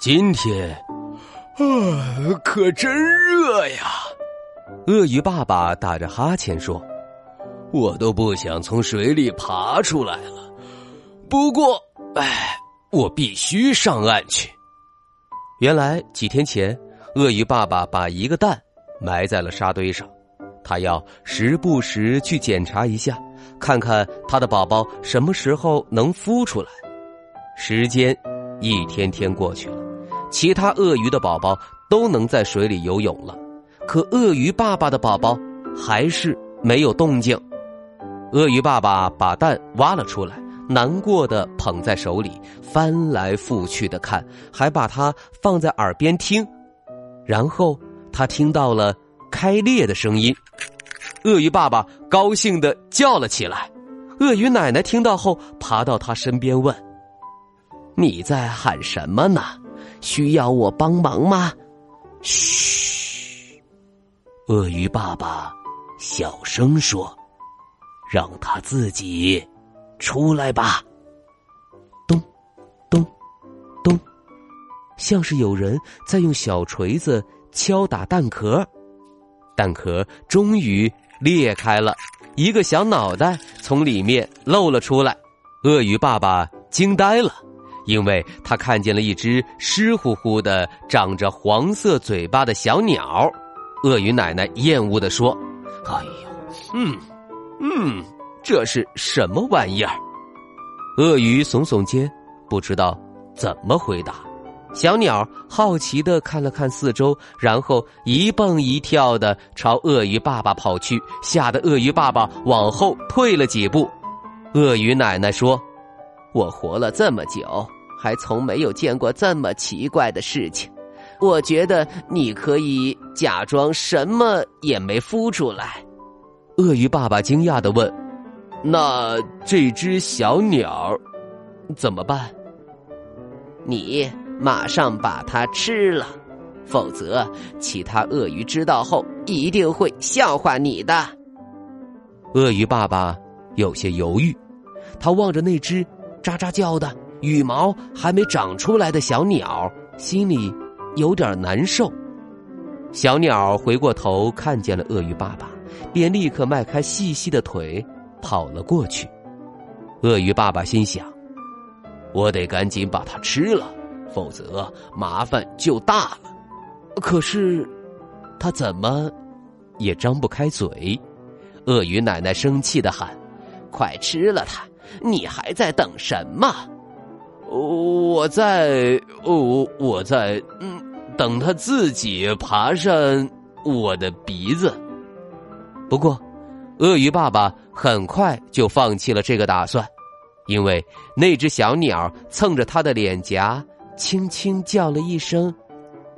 今天啊，可真热呀！鳄鱼爸爸打着哈欠说：“我都不想从水里爬出来了。不过，哎，我必须上岸去。”原来几天前，鳄鱼爸爸把一个蛋埋在了沙堆上。他要时不时去检查一下，看看他的宝宝什么时候能孵出来。时间一天天过去了，其他鳄鱼的宝宝都能在水里游泳了，可鳄鱼爸爸的宝宝还是没有动静。鳄鱼爸爸把蛋挖了出来，难过的捧在手里，翻来覆去的看，还把它放在耳边听，然后他听到了。开裂的声音，鳄鱼爸爸高兴的叫了起来。鳄鱼奶奶听到后，爬到他身边问：“你在喊什么呢？需要我帮忙吗？”嘘，鳄鱼爸爸小声说：“让他自己出来吧。”咚，咚，咚，像是有人在用小锤子敲打蛋壳。蛋壳终于裂开了，一个小脑袋从里面露了出来。鳄鱼爸爸惊呆了，因为他看见了一只湿乎乎的、长着黄色嘴巴的小鸟。鳄鱼奶奶厌恶的说：“哎呦，嗯，嗯，这是什么玩意儿？”鳄鱼耸耸肩，不知道怎么回答。小鸟好奇的看了看四周，然后一蹦一跳的朝鳄鱼爸爸跑去，吓得鳄鱼爸爸往后退了几步。鳄鱼奶奶说：“我活了这么久，还从没有见过这么奇怪的事情。我觉得你可以假装什么也没孵出来。”鳄鱼爸爸惊讶的问：“那这只小鸟怎么办？”你。马上把它吃了，否则其他鳄鱼知道后一定会笑话你的。鳄鱼爸爸有些犹豫，他望着那只喳喳叫的、羽毛还没长出来的小鸟，心里有点难受。小鸟回过头看见了鳄鱼爸爸，便立刻迈开细细的腿跑了过去。鳄鱼爸爸心想：“我得赶紧把它吃了。”否则麻烦就大了。可是，他怎么也张不开嘴。鳄鱼奶奶生气的喊：“快吃了它！你还在等什么？”我在，我我在，嗯，等它自己爬上我的鼻子。不过，鳄鱼爸爸很快就放弃了这个打算，因为那只小鸟蹭着他的脸颊。轻轻叫了一声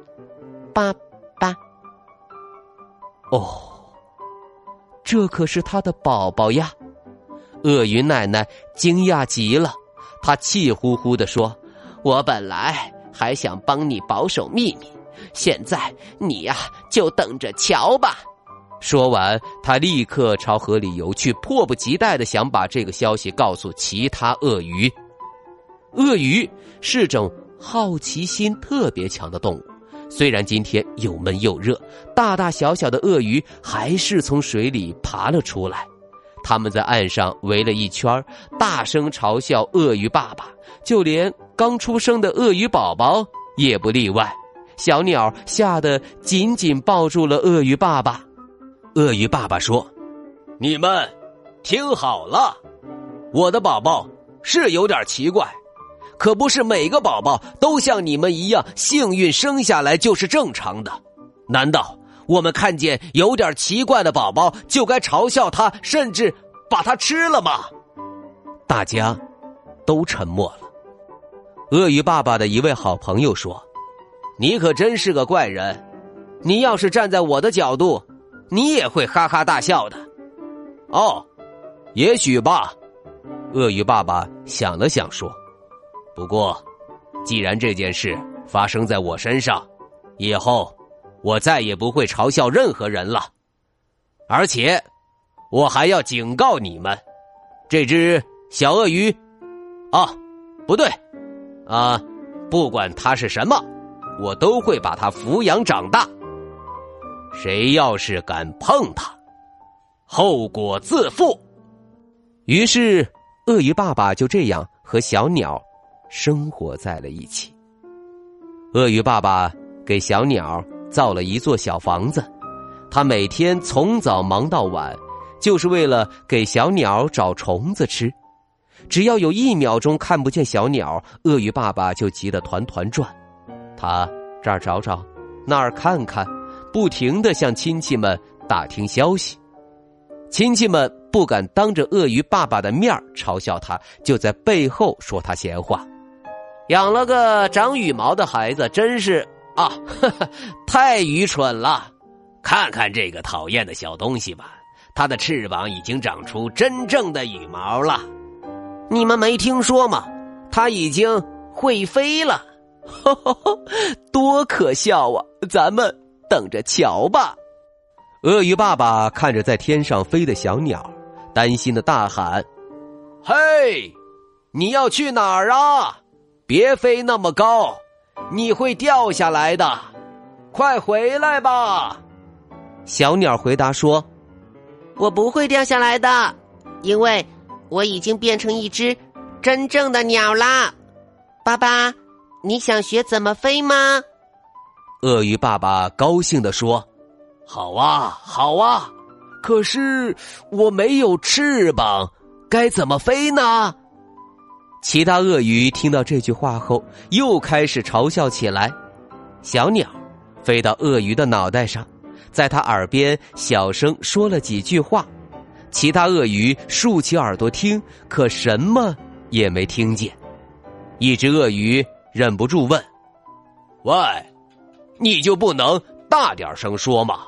“爸爸”，哦，这可是他的宝宝呀！鳄鱼奶奶惊讶极了，她气呼呼的说：“我本来还想帮你保守秘密，现在你呀就等着瞧吧！”说完，他立刻朝河里游去，迫不及待的想把这个消息告诉其他鳄鱼。鳄鱼是种。好奇心特别强的动物，虽然今天又闷又热，大大小小的鳄鱼还是从水里爬了出来。他们在岸上围了一圈，大声嘲笑鳄鱼爸爸，就连刚出生的鳄鱼宝宝也不例外。小鸟吓得紧紧抱住了鳄鱼爸爸。鳄鱼爸爸说：“你们听好了，我的宝宝是有点奇怪。”可不是每个宝宝都像你们一样幸运生下来就是正常的，难道我们看见有点奇怪的宝宝就该嘲笑他，甚至把他吃了吗？大家都沉默了。鳄鱼爸爸的一位好朋友说：“你可真是个怪人，你要是站在我的角度，你也会哈哈大笑的。”哦，也许吧。鳄鱼爸爸想了想说：“不过，既然这件事发生在我身上，以后我再也不会嘲笑任何人了。而且，我还要警告你们，这只小鳄鱼……啊，不对。”啊，不管它是什么，我都会把它抚养长大。谁要是敢碰它，后果自负。于是，鳄鱼爸爸就这样和小鸟生活在了一起。鳄鱼爸爸给小鸟造了一座小房子，他每天从早忙到晚，就是为了给小鸟找虫子吃。只要有一秒钟看不见小鸟，鳄鱼爸爸就急得团团转。他这儿找找，那儿看看，不停的向亲戚们打听消息。亲戚们不敢当着鳄鱼爸爸的面嘲笑他，就在背后说他闲话。养了个长羽毛的孩子，真是啊，太愚蠢了！看看这个讨厌的小东西吧，它的翅膀已经长出真正的羽毛了。你们没听说吗？它已经会飞了，多可笑啊！咱们等着瞧吧。鳄鱼爸爸看着在天上飞的小鸟，担心的大喊：“嘿，你要去哪儿啊？别飞那么高，你会掉下来的！快回来吧！”小鸟回答说：“我不会掉下来的，因为……”我已经变成一只真正的鸟啦，爸爸，你想学怎么飞吗？鳄鱼爸爸高兴的说：“好啊，好啊！可是我没有翅膀，该怎么飞呢？”其他鳄鱼听到这句话后，又开始嘲笑起来。小鸟飞到鳄鱼的脑袋上，在他耳边小声说了几句话。其他鳄鱼竖起耳朵听，可什么也没听见。一只鳄鱼忍不住问：“喂，你就不能大点声说吗？”“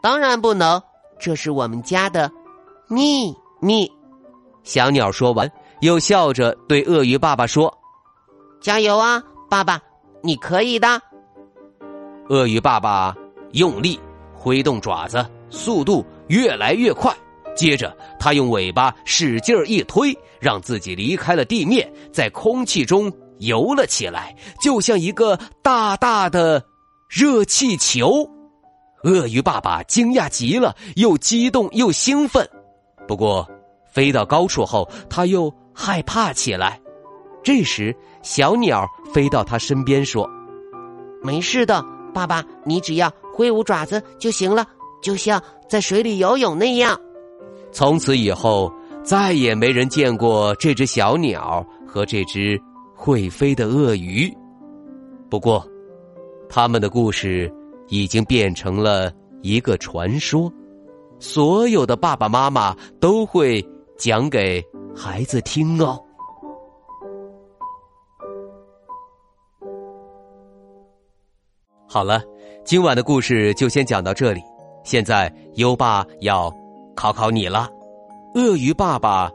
当然不能，这是我们家的秘密。”小鸟说完，又笑着对鳄鱼爸爸说：“加油啊，爸爸，你可以的。”鳄鱼爸爸用力挥动爪子，速度越来越快。接着，他用尾巴使劲一推，让自己离开了地面，在空气中游了起来，就像一个大大的热气球。鳄鱼爸爸惊讶极了，又激动又兴奋。不过，飞到高处后，他又害怕起来。这时，小鸟飞到他身边说：“没事的，爸爸，你只要挥舞爪子就行了，就像在水里游泳那样。”从此以后，再也没人见过这只小鸟和这只会飞的鳄鱼。不过，他们的故事已经变成了一个传说，所有的爸爸妈妈都会讲给孩子听哦。好了，今晚的故事就先讲到这里。现在，优爸要。考考你了，鳄鱼爸爸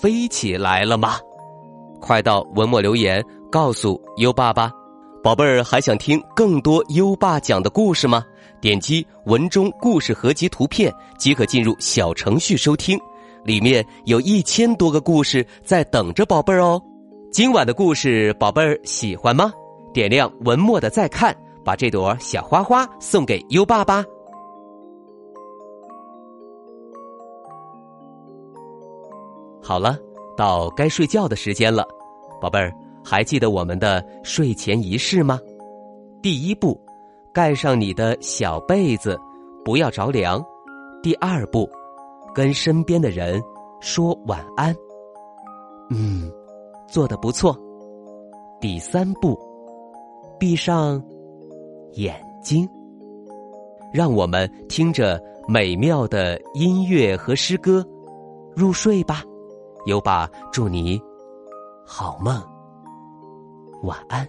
飞起来了吗？快到文末留言告诉优爸爸，宝贝儿还想听更多优爸讲的故事吗？点击文中故事合集图片即可进入小程序收听，里面有一千多个故事在等着宝贝儿哦。今晚的故事宝贝儿喜欢吗？点亮文末的再看，把这朵小花花送给优爸爸。好了，到该睡觉的时间了，宝贝儿，还记得我们的睡前仪式吗？第一步，盖上你的小被子，不要着凉。第二步，跟身边的人说晚安。嗯，做的不错。第三步，闭上眼睛，让我们听着美妙的音乐和诗歌入睡吧。优爸，祝你好梦，晚安。《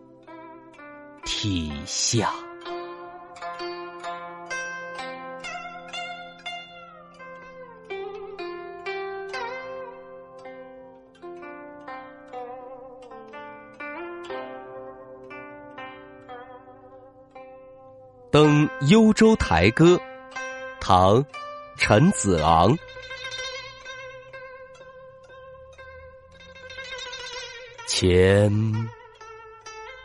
涕下。《登幽州台歌》唐·陈子昂。前。